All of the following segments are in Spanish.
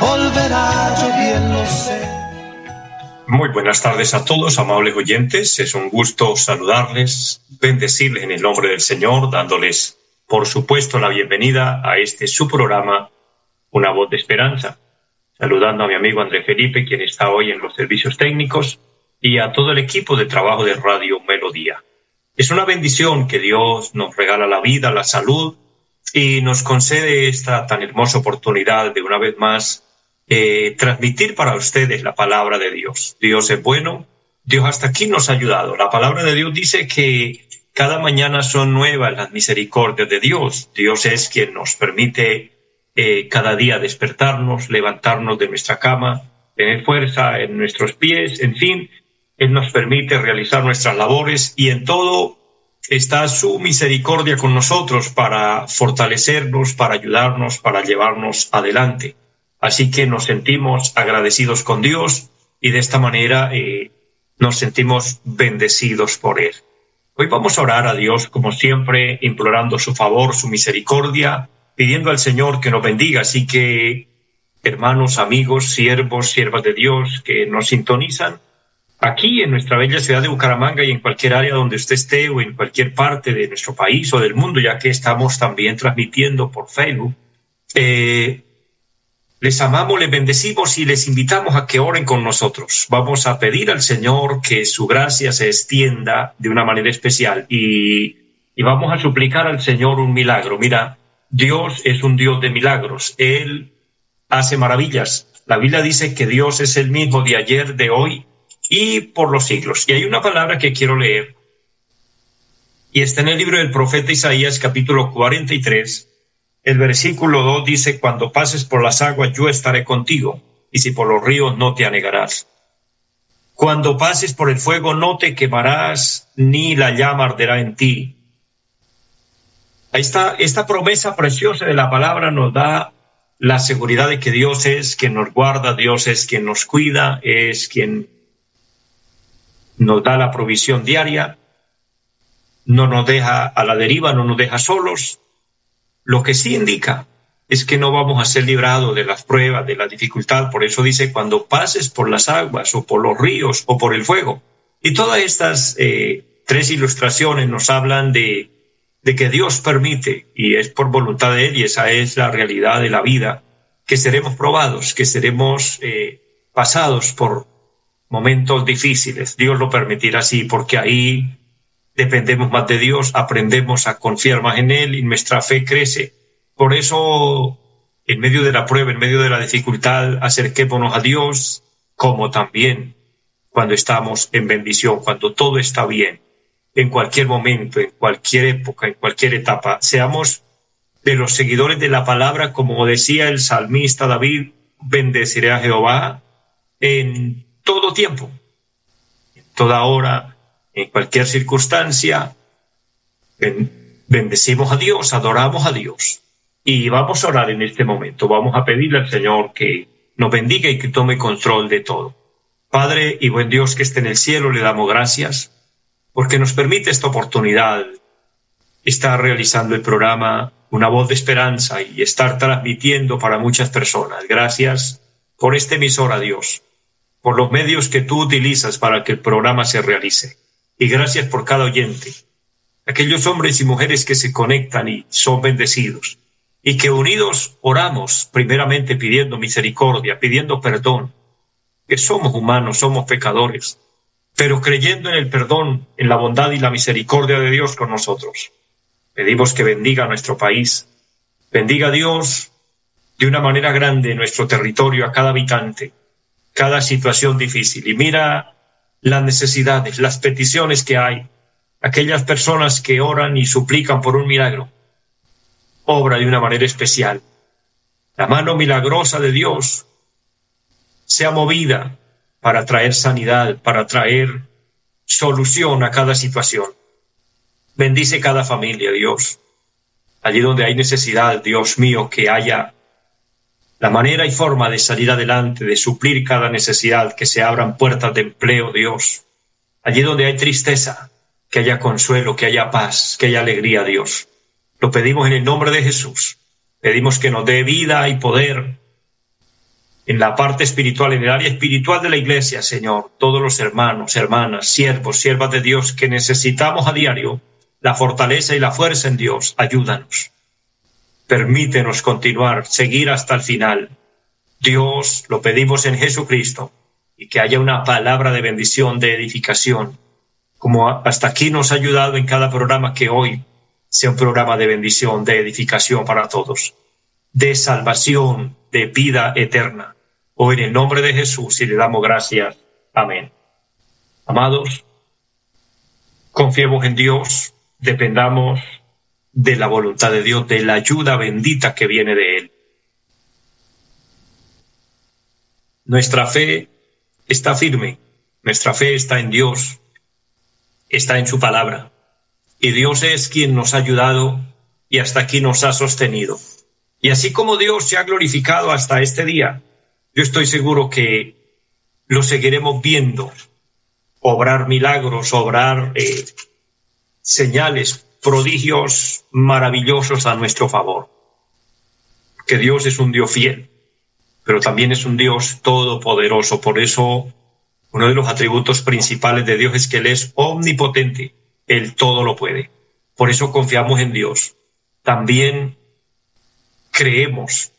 volverá, yo. Muy buenas tardes a todos, amables oyentes. Es un gusto saludarles, bendecirles en el nombre del Señor, dándoles, por supuesto, la bienvenida a este su programa, Una voz de esperanza. Saludando a mi amigo André Felipe, quien está hoy en los servicios técnicos, y a todo el equipo de trabajo de Radio Melodía. Es una bendición que Dios nos regala la vida, la salud, y nos concede esta tan hermosa oportunidad de una vez más eh, transmitir para ustedes la palabra de Dios. Dios es bueno, Dios hasta aquí nos ha ayudado. La palabra de Dios dice que cada mañana son nuevas las misericordias de Dios. Dios es quien nos permite eh, cada día despertarnos, levantarnos de nuestra cama, tener fuerza en nuestros pies, en fin, Él nos permite realizar nuestras labores y en todo está su misericordia con nosotros para fortalecernos, para ayudarnos, para llevarnos adelante. Así que nos sentimos agradecidos con Dios y de esta manera eh, nos sentimos bendecidos por Él. Hoy vamos a orar a Dios, como siempre, implorando su favor, su misericordia, pidiendo al Señor que nos bendiga. Así que, hermanos, amigos, siervos, siervas de Dios que nos sintonizan, aquí en nuestra bella ciudad de Bucaramanga y en cualquier área donde usted esté o en cualquier parte de nuestro país o del mundo, ya que estamos también transmitiendo por Facebook, eh, les amamos, les bendecimos y les invitamos a que oren con nosotros. Vamos a pedir al Señor que su gracia se extienda de una manera especial y, y vamos a suplicar al Señor un milagro. Mira, Dios es un Dios de milagros. Él hace maravillas. La Biblia dice que Dios es el mismo de ayer, de hoy y por los siglos. Y hay una palabra que quiero leer y está en el libro del profeta Isaías capítulo 43 el versículo 2 dice, cuando pases por las aguas yo estaré contigo, y si por los ríos no te anegarás. Cuando pases por el fuego no te quemarás, ni la llama arderá en ti. Ahí está, esta promesa preciosa de la palabra nos da la seguridad de que Dios es quien nos guarda, Dios es quien nos cuida, es quien nos da la provisión diaria, no nos deja a la deriva, no nos deja solos, lo que sí indica es que no vamos a ser librados de las pruebas, de la dificultad. Por eso dice, cuando pases por las aguas o por los ríos o por el fuego. Y todas estas eh, tres ilustraciones nos hablan de, que Dios permite, y es por voluntad de Él, y esa es la realidad de la vida, que seremos probados, que seremos eh, pasados por momentos difíciles. Dios lo permitirá así, porque ahí dependemos más de Dios, aprendemos a confiar más en Él y nuestra fe crece. Por eso, en medio de la prueba, en medio de la dificultad, acerquémonos a Dios, como también cuando estamos en bendición, cuando todo está bien, en cualquier momento, en cualquier época, en cualquier etapa. Seamos de los seguidores de la palabra, como decía el salmista David, bendeciré a Jehová en todo tiempo, en toda hora, en cualquier circunstancia, bendecimos a Dios, adoramos a Dios. Y vamos a orar en este momento, vamos a pedirle al Señor que nos bendiga y que tome control de todo. Padre y buen Dios que esté en el cielo, le damos gracias porque nos permite esta oportunidad, estar realizando el programa Una voz de esperanza y estar transmitiendo para muchas personas. Gracias por este emisor Dios, por los medios que tú utilizas para que el programa se realice. Y gracias por cada oyente, aquellos hombres y mujeres que se conectan y son bendecidos, y que unidos oramos primeramente pidiendo misericordia, pidiendo perdón, que somos humanos, somos pecadores, pero creyendo en el perdón, en la bondad y la misericordia de Dios con nosotros. Pedimos que bendiga nuestro país, bendiga a Dios de una manera grande nuestro territorio, a cada habitante, cada situación difícil. Y mira las necesidades, las peticiones que hay, aquellas personas que oran y suplican por un milagro. Obra de una manera especial. La mano milagrosa de Dios sea movida para traer sanidad, para traer solución a cada situación. Bendice cada familia, Dios. Allí donde hay necesidad, Dios mío, que haya la manera y forma de salir adelante, de suplir cada necesidad, que se abran puertas de empleo, Dios. Allí donde hay tristeza, que haya consuelo, que haya paz, que haya alegría, Dios. Lo pedimos en el nombre de Jesús. Pedimos que nos dé vida y poder en la parte espiritual, en el área espiritual de la iglesia, Señor. Todos los hermanos, hermanas, siervos, siervas de Dios que necesitamos a diario la fortaleza y la fuerza en Dios. Ayúdanos. Permítenos continuar, seguir hasta el final. Dios, lo pedimos en Jesucristo y que haya una palabra de bendición, de edificación, como hasta aquí nos ha ayudado en cada programa que hoy sea un programa de bendición, de edificación para todos, de salvación, de vida eterna. Hoy en el nombre de Jesús y le damos gracias. Amén. Amados, confiemos en Dios, dependamos de la voluntad de Dios, de la ayuda bendita que viene de Él. Nuestra fe está firme, nuestra fe está en Dios, está en su palabra. Y Dios es quien nos ha ayudado y hasta aquí nos ha sostenido. Y así como Dios se ha glorificado hasta este día, yo estoy seguro que lo seguiremos viendo, obrar milagros, obrar eh, señales, prodigios maravillosos a nuestro favor. Que Dios es un Dios fiel, pero también es un Dios todopoderoso. Por eso uno de los atributos principales de Dios es que Él es omnipotente, Él todo lo puede. Por eso confiamos en Dios. También creemos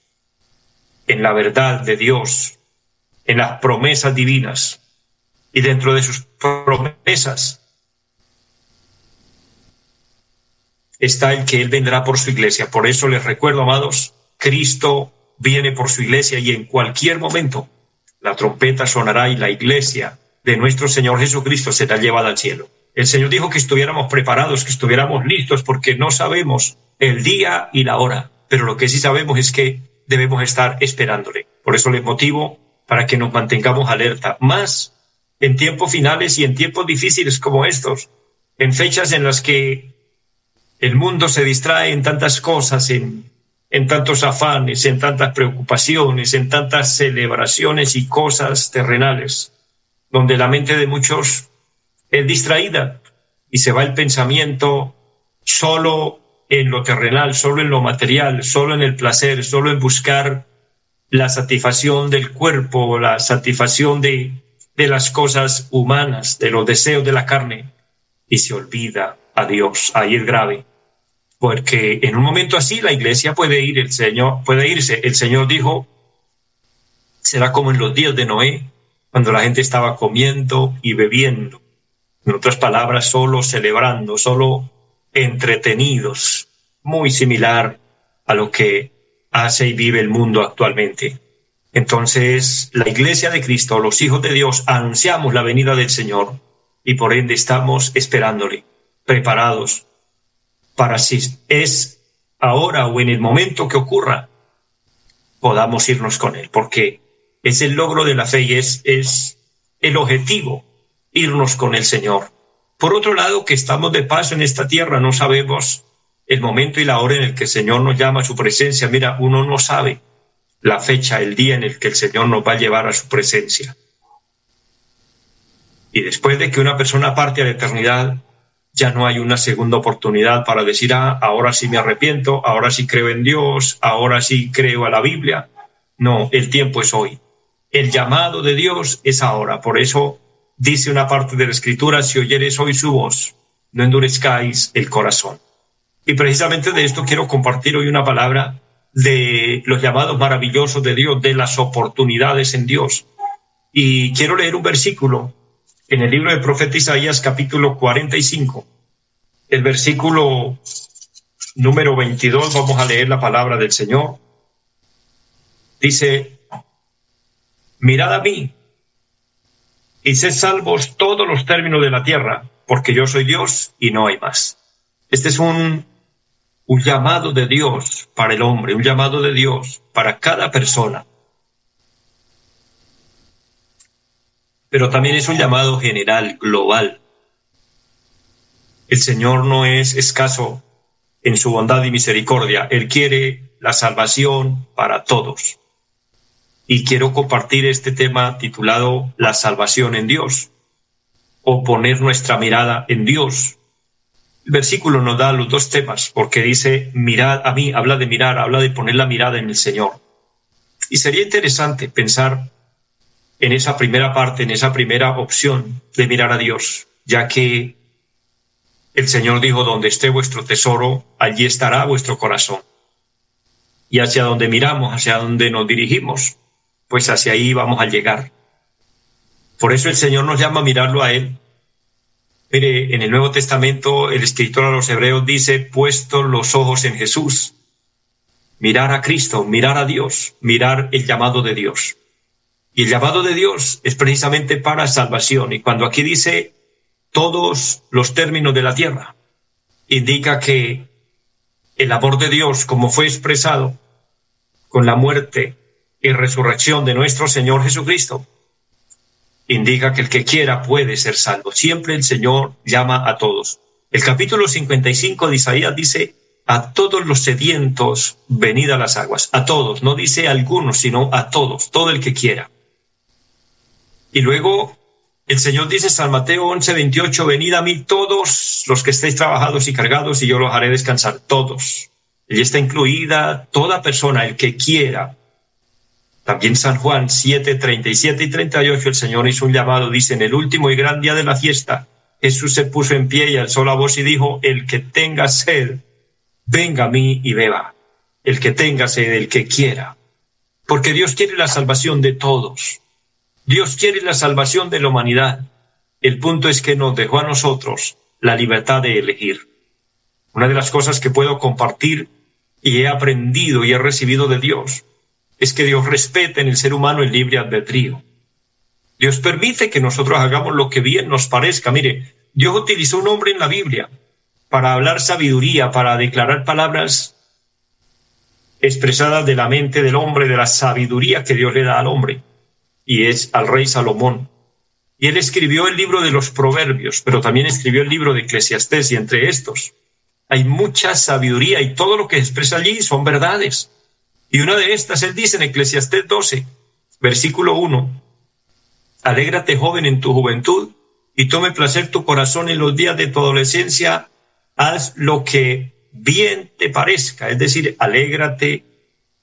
en la verdad de Dios, en las promesas divinas. Y dentro de sus promesas está el que Él vendrá por su iglesia. Por eso les recuerdo, amados, Cristo viene por su iglesia y en cualquier momento la trompeta sonará y la iglesia de nuestro Señor Jesucristo será llevada al cielo. El Señor dijo que estuviéramos preparados, que estuviéramos listos, porque no sabemos el día y la hora, pero lo que sí sabemos es que debemos estar esperándole. Por eso les motivo para que nos mantengamos alerta, más en tiempos finales y en tiempos difíciles como estos, en fechas en las que el mundo se distrae en tantas cosas, en, en tantos afanes, en tantas preocupaciones, en tantas celebraciones y cosas terrenales, donde la mente de muchos es distraída y se va el pensamiento solo en lo terrenal, solo en lo material, solo en el placer, solo en buscar la satisfacción del cuerpo, la satisfacción de, de las cosas humanas, de los deseos de la carne, y se olvida a Dios. Ahí es grave. Porque en un momento así la iglesia puede ir, el Señor puede irse. El Señor dijo, será como en los días de Noé, cuando la gente estaba comiendo y bebiendo. En otras palabras, solo celebrando, solo entretenidos, muy similar a lo que hace y vive el mundo actualmente. Entonces, la iglesia de Cristo, los hijos de Dios, anunciamos la venida del Señor y por ende estamos esperándole, preparados para si es ahora o en el momento que ocurra, podamos irnos con Él, porque es el logro de la fe y es, es el objetivo, irnos con el Señor. Por otro lado, que estamos de paso en esta tierra, no sabemos el momento y la hora en el que el Señor nos llama a su presencia. Mira, uno no sabe la fecha, el día en el que el Señor nos va a llevar a su presencia. Y después de que una persona parte a la eternidad, ya no hay una segunda oportunidad para decir, ah, ahora sí me arrepiento, ahora sí creo en Dios, ahora sí creo a la Biblia. No, el tiempo es hoy. El llamado de Dios es ahora. Por eso dice una parte de la Escritura, si oyeres hoy su voz, no endurezcáis el corazón. Y precisamente de esto quiero compartir hoy una palabra de los llamados maravillosos de Dios, de las oportunidades en Dios. Y quiero leer un versículo en el libro del profeta Isaías capítulo 45, el versículo número 22, vamos a leer la palabra del Señor. Dice, mirad a mí y sed salvos todos los términos de la tierra, porque yo soy Dios y no hay más. Este es un, un llamado de Dios para el hombre, un llamado de Dios para cada persona pero también es un llamado general, global. El Señor no es escaso en su bondad y misericordia. Él quiere la salvación para todos. Y quiero compartir este tema titulado La salvación en Dios, o poner nuestra mirada en Dios. El versículo nos da los dos temas, porque dice, mirad a mí, habla de mirar, habla de poner la mirada en el Señor. Y sería interesante pensar en esa primera parte, en esa primera opción de mirar a Dios, ya que el Señor dijo, donde esté vuestro tesoro, allí estará vuestro corazón. Y hacia donde miramos, hacia donde nos dirigimos, pues hacia ahí vamos a llegar. Por eso el Señor nos llama a mirarlo a Él. Mire, en el Nuevo Testamento el escritor a los hebreos dice, puesto los ojos en Jesús, mirar a Cristo, mirar a Dios, mirar el llamado de Dios. Y el llamado de Dios es precisamente para salvación. Y cuando aquí dice todos los términos de la tierra, indica que el amor de Dios, como fue expresado con la muerte y resurrección de nuestro Señor Jesucristo, indica que el que quiera puede ser salvo. Siempre el Señor llama a todos. El capítulo 55 de Isaías dice, a todos los sedientos, venid a las aguas. A todos, no dice a algunos, sino a todos, todo el que quiera. Y luego el Señor dice San Mateo 11, 28, venid a mí todos los que estéis trabajados y cargados y yo los haré descansar, todos. Y está incluida toda persona, el que quiera. También San Juan 7, 37 y 38, el Señor hizo un llamado, dice, en el último y gran día de la fiesta, Jesús se puso en pie y alzó la voz y dijo, el que tenga sed, venga a mí y beba. El que tenga sed, el que quiera. Porque Dios quiere la salvación de todos. Dios quiere la salvación de la humanidad. El punto es que nos dejó a nosotros la libertad de elegir. Una de las cosas que puedo compartir y he aprendido y he recibido de Dios es que Dios respeta en el ser humano el libre albedrío. Dios permite que nosotros hagamos lo que bien nos parezca. Mire, Dios utilizó un hombre en la Biblia para hablar sabiduría, para declarar palabras expresadas de la mente del hombre, de la sabiduría que Dios le da al hombre y es al rey Salomón. Y él escribió el libro de los Proverbios, pero también escribió el libro de Eclesiastés y entre estos hay mucha sabiduría y todo lo que expresa allí son verdades. Y una de estas él dice en Eclesiastés 12, versículo 1, Alégrate joven en tu juventud y tome placer tu corazón en los días de tu adolescencia, haz lo que bien te parezca, es decir, alégrate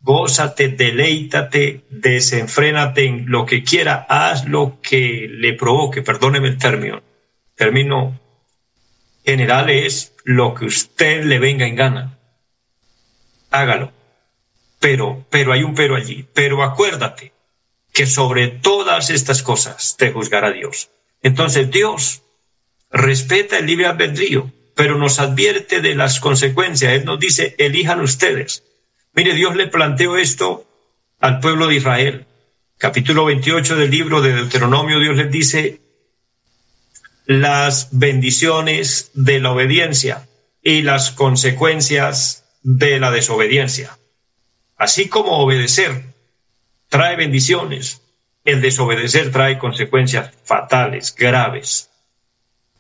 gózate, deleítate, desenfrénate en lo que quiera, haz lo que le provoque, perdóneme el término. Término general es lo que usted le venga en gana. Hágalo. Pero, pero hay un pero allí. Pero acuérdate que sobre todas estas cosas te juzgará Dios. Entonces Dios respeta el libre albedrío, pero nos advierte de las consecuencias. Él nos dice, elijan ustedes Mire, Dios le planteó esto al pueblo de Israel. Capítulo 28 del libro de Deuteronomio, Dios les dice las bendiciones de la obediencia y las consecuencias de la desobediencia. Así como obedecer trae bendiciones, el desobedecer trae consecuencias fatales, graves.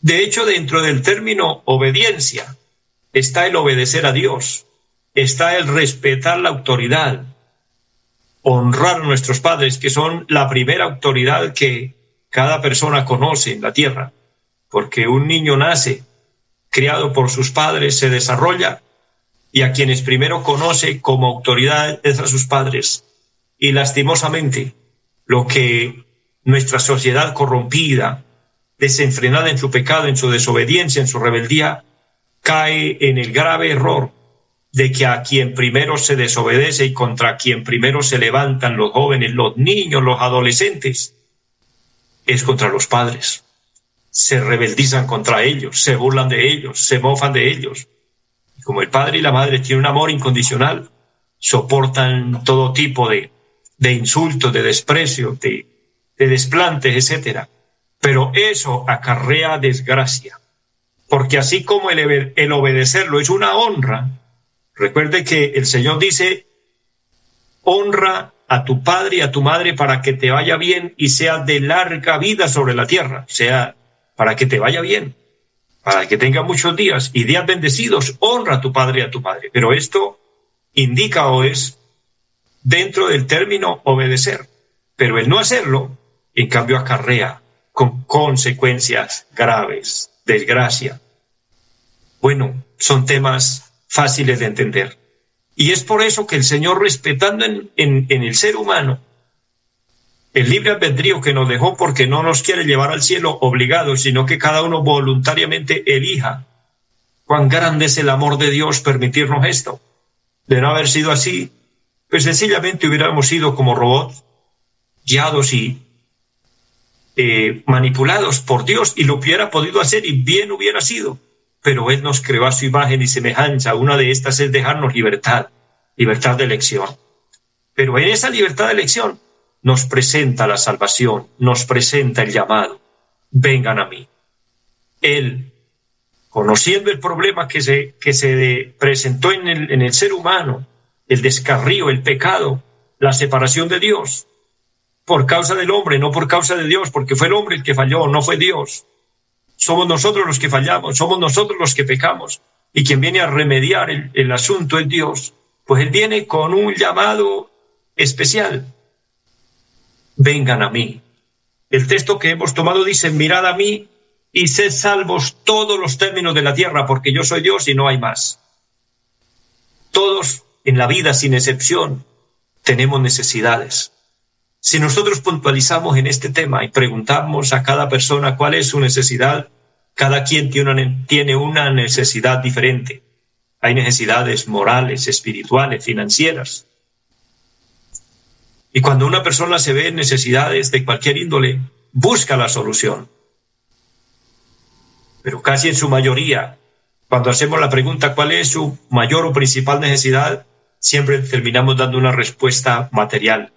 De hecho, dentro del término obediencia está el obedecer a Dios, está el respetar la autoridad, honrar a nuestros padres, que son la primera autoridad que cada persona conoce en la tierra, porque un niño nace, criado por sus padres, se desarrolla, y a quienes primero conoce como autoridad es a sus padres. Y lastimosamente, lo que nuestra sociedad corrompida, desenfrenada en su pecado, en su desobediencia, en su rebeldía, cae en el grave error de que a quien primero se desobedece y contra quien primero se levantan los jóvenes, los niños, los adolescentes, es contra los padres. Se rebeldizan contra ellos, se burlan de ellos, se mofan de ellos. Y como el padre y la madre tienen un amor incondicional, soportan todo tipo de, de insultos, de desprecio, de, de desplantes, etc. Pero eso acarrea desgracia. Porque así como el, el obedecerlo es una honra, Recuerde que el Señor dice, honra a tu padre y a tu madre para que te vaya bien y sea de larga vida sobre la tierra, sea para que te vaya bien, para que tenga muchos días y días bendecidos, honra a tu padre y a tu madre. Pero esto indica o es dentro del término obedecer, pero el no hacerlo, en cambio, acarrea con consecuencias graves, desgracia. Bueno, son temas fáciles de entender. Y es por eso que el Señor, respetando en, el ser humano el libre albedrío que nos dejó porque no nos quiere llevar al cielo obligado, sino que cada uno voluntariamente elija. Cuán grande es el amor de Dios permitirnos esto. De no haber sido así, pues sencillamente hubiéramos sido como robots, guiados y eh, manipulados por Dios y lo hubiera podido hacer y bien hubiera sido pero Él nos creó a su imagen y semejanza. Una de estas es dejarnos libertad, libertad de elección. Pero en esa libertad de elección nos presenta la salvación, nos presenta el llamado. Vengan a mí. Él, conociendo el problema que se, que se presentó en el, en el ser humano, el descarrío, el pecado, la separación de Dios, por causa del hombre, no por causa de Dios, porque fue el hombre el que falló, no fue Dios. Somos nosotros los que fallamos, somos nosotros los que pecamos. Y quien viene a remediar el, asunto es Dios. Pues Él viene con un llamado especial. Vengan a mí. El texto que hemos tomado dice, mirad a mí y sed salvos todos los términos de la tierra, porque yo soy Dios y no hay más. Todos en la vida, sin excepción, tenemos necesidades. Si nosotros puntualizamos en este tema y preguntamos a cada persona cuál es su necesidad, cada quien tiene una, necesidad diferente. Hay necesidades morales, espirituales, financieras. Y cuando una persona se ve en necesidades de cualquier índole, busca la solución. Pero casi en su mayoría, cuando hacemos la pregunta cuál es su mayor o principal necesidad, siempre terminamos dando una respuesta material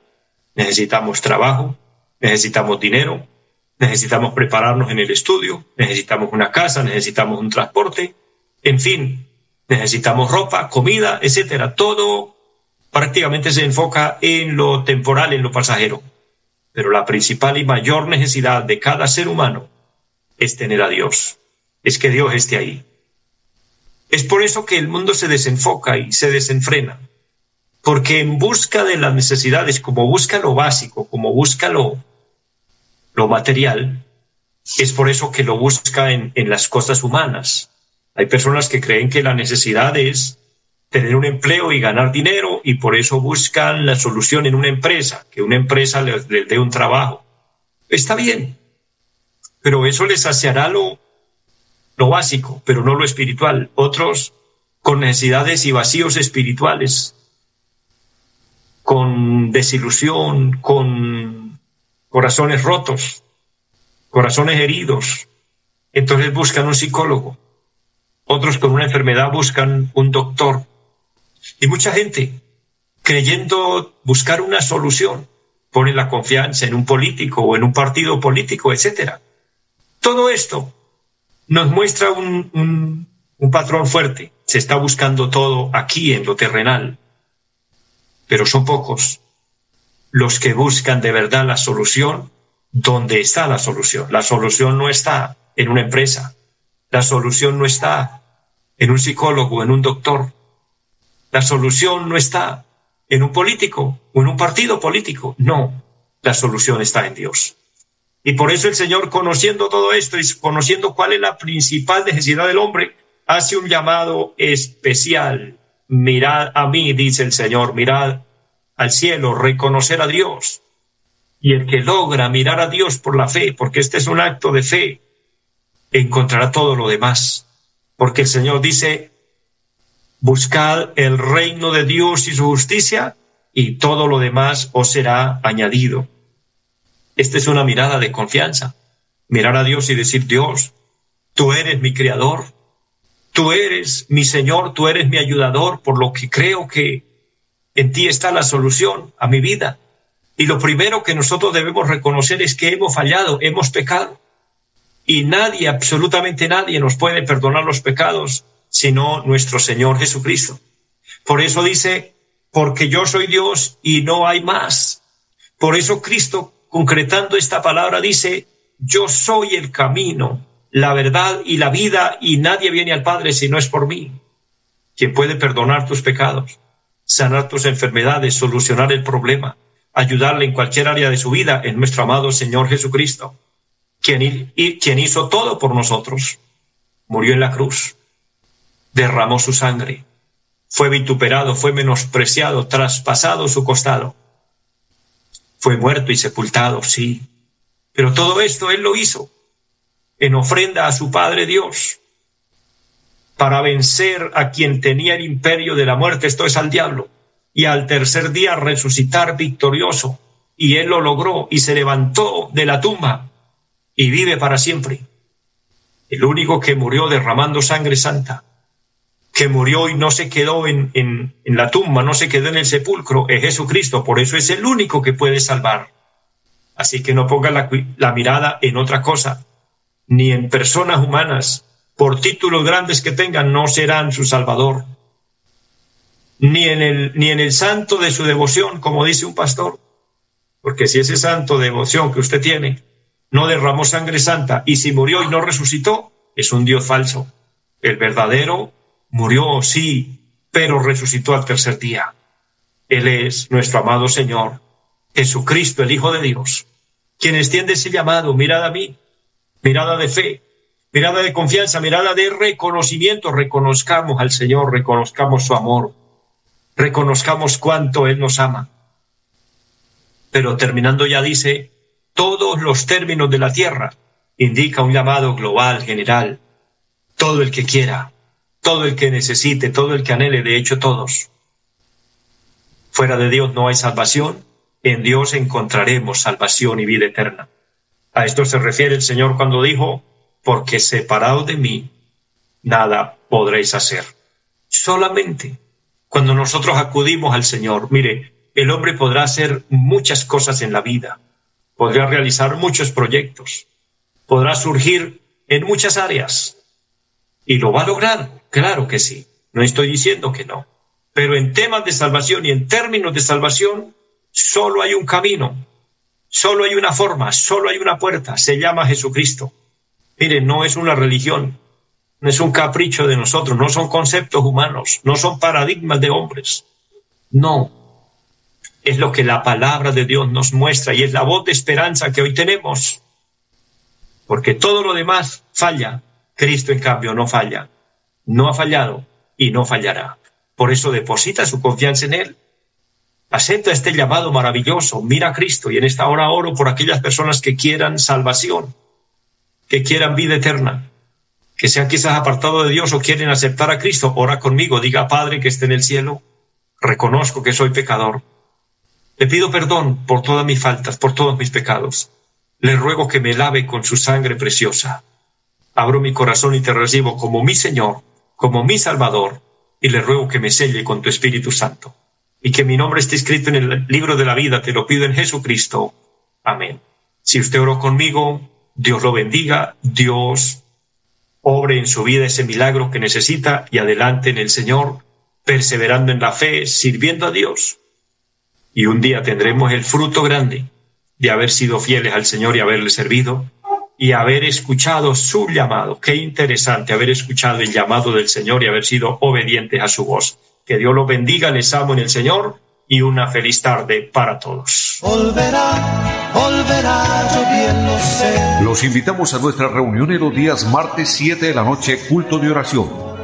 necesitamos trabajo, necesitamos dinero, necesitamos prepararnos en el estudio, necesitamos una casa, necesitamos un transporte, en fin, necesitamos ropa, comida, etcétera. Todo prácticamente se enfoca en lo temporal, en lo pasajero. Pero la principal y mayor necesidad de cada ser humano es tener a Dios, es que Dios esté ahí. Es por eso que el mundo se desenfoca y se desenfrena porque en busca de las necesidades, como busca lo básico, como busca lo, lo material, es por eso que lo busca en, en las cosas humanas. Hay personas que creen que la necesidad es tener un empleo y ganar dinero y por eso buscan la solución en una empresa, que una empresa les, les dé un trabajo. Está bien, pero eso les saciará lo, lo básico, pero no lo espiritual. Otros con necesidades y vacíos espirituales con desilusión, con corazones rotos, corazones heridos. Entonces buscan un psicólogo. Otros con una enfermedad buscan un doctor. Y mucha gente, creyendo buscar una solución, pone la confianza en un político o en un partido político, etc. Todo esto nos muestra un, un, un patrón fuerte. Se está buscando todo aquí en lo terrenal pero son pocos los que buscan de verdad la solución donde está la solución. La solución no está en una empresa, la solución no está en un psicólogo, en un doctor, la solución no está en un político o en un partido político, no, la solución está en Dios. Y por eso el Señor, conociendo todo esto y conociendo cuál es la principal necesidad del hombre, hace un llamado especial mirad a mí, dice el Señor, mirad al cielo, reconocer a Dios. Y el que logra mirar a Dios por la fe, porque este es un acto de fe, encontrará todo lo demás. Porque el Señor dice, buscad el reino de Dios y su justicia, y todo lo demás os será añadido. Esta es una mirada de confianza. Mirar a Dios y decir, Dios, tú eres mi creador, Tú eres mi Señor, tú eres mi ayudador, por lo que creo que en ti está la solución a mi vida. Y lo primero que nosotros debemos reconocer es que hemos fallado, hemos pecado. Y nadie, absolutamente nadie, nos puede perdonar los pecados sino nuestro Señor Jesucristo. Por eso dice, porque yo soy Dios y no hay más. Por eso Cristo, concretando esta palabra, dice, yo soy el camino, la verdad y la vida, y nadie viene al Padre si no es por mí. Quien puede perdonar tus pecados, sanar tus enfermedades, solucionar el problema, ayudarle en cualquier área de su vida, es nuestro amado Señor Jesucristo, quien, quien hizo todo por nosotros. Murió en la cruz, derramó su sangre, fue vituperado, fue menospreciado, traspasado su costado. Fue muerto y sepultado, sí. Pero todo esto Él lo hizo en ofrenda a su Padre Dios para vencer a quien tenía el imperio de la muerte, esto es al diablo, y al tercer día resucitar victorioso. Y Él lo logró y se levantó de la tumba y vive para siempre. El único que murió derramando sangre santa que murió y no se quedó en, en, la tumba, no se quedó en el sepulcro, es Jesucristo. Por eso es el único que puede salvar. Así que no ponga la, la mirada en otra cosa, ni en personas humanas, por títulos grandes que tengan, no serán su Salvador. Ni en, el, ni en el santo de su devoción, como dice un pastor. Porque si ese santo de devoción que usted tiene no derramó sangre santa y si murió y no resucitó, es un Dios falso. El verdadero Murió, sí, pero resucitó al tercer día. Él es nuestro amado Señor, Jesucristo, el Hijo de Dios, quien extiende ese llamado, mirada a mí, mirada de fe, mirada de confianza, mirada de reconocimiento. Reconozcamos al Señor, reconozcamos su amor, reconozcamos cuánto Él nos ama. Pero terminando ya dice, todos los términos de la tierra indica un llamado global, general, todo el que quiera, todo el que necesite, todo el que anhele, de hecho todos. Fuera de Dios no hay salvación, en Dios encontraremos salvación y vida eterna. A esto se refiere el Señor cuando dijo, porque separados de mí, nada podréis hacer. Solamente cuando nosotros acudimos al Señor, mire, el hombre podrá hacer muchas cosas en la vida, podrá realizar muchos proyectos, podrá surgir en muchas áreas y lo va a lograr Claro que sí, no estoy diciendo que no. Pero en temas de salvación y en términos de salvación, solo hay un camino, solo hay una forma, solo hay una puerta, se llama Jesucristo. Mire, no es una religión, no es un capricho de nosotros, no son conceptos humanos, no son paradigmas de hombres. No, es lo que la palabra de Dios nos muestra y es la voz de esperanza que hoy tenemos. Porque todo lo demás falla, Cristo en cambio no falla no ha fallado y no fallará. Por eso deposita su confianza en Él. Acepta este llamado maravilloso, mira a Cristo y en esta hora oro por aquellas personas que quieran salvación, que quieran vida eterna, que sean quizás apartados de Dios o quieren aceptar a Cristo. Ora conmigo, diga Padre que esté en el cielo, reconozco que soy pecador. Le pido perdón por todas mis faltas, por todos mis pecados. Le ruego que me lave con su sangre preciosa. Abro mi corazón y te recibo como mi Señor como mi Salvador y le ruego que me selle con tu Espíritu Santo y que mi nombre esté escrito en el libro de la vida, te lo pido en Jesucristo. Amén. Si usted oró conmigo, Dios lo bendiga, Dios obre en su vida ese milagro que necesita y adelante en el Señor, perseverando en la fe, sirviendo a Dios. Y un día tendremos el fruto grande de haber sido fieles al Señor y haberle servido y haber escuchado su llamado. Qué interesante haber escuchado el llamado del Señor y haber sido obedientes a su voz. Que Dios los bendiga, les amo en el Señor y una feliz tarde para todos. Los invitamos a nuestra reunión en los días martes 7 de la noche, culto de oración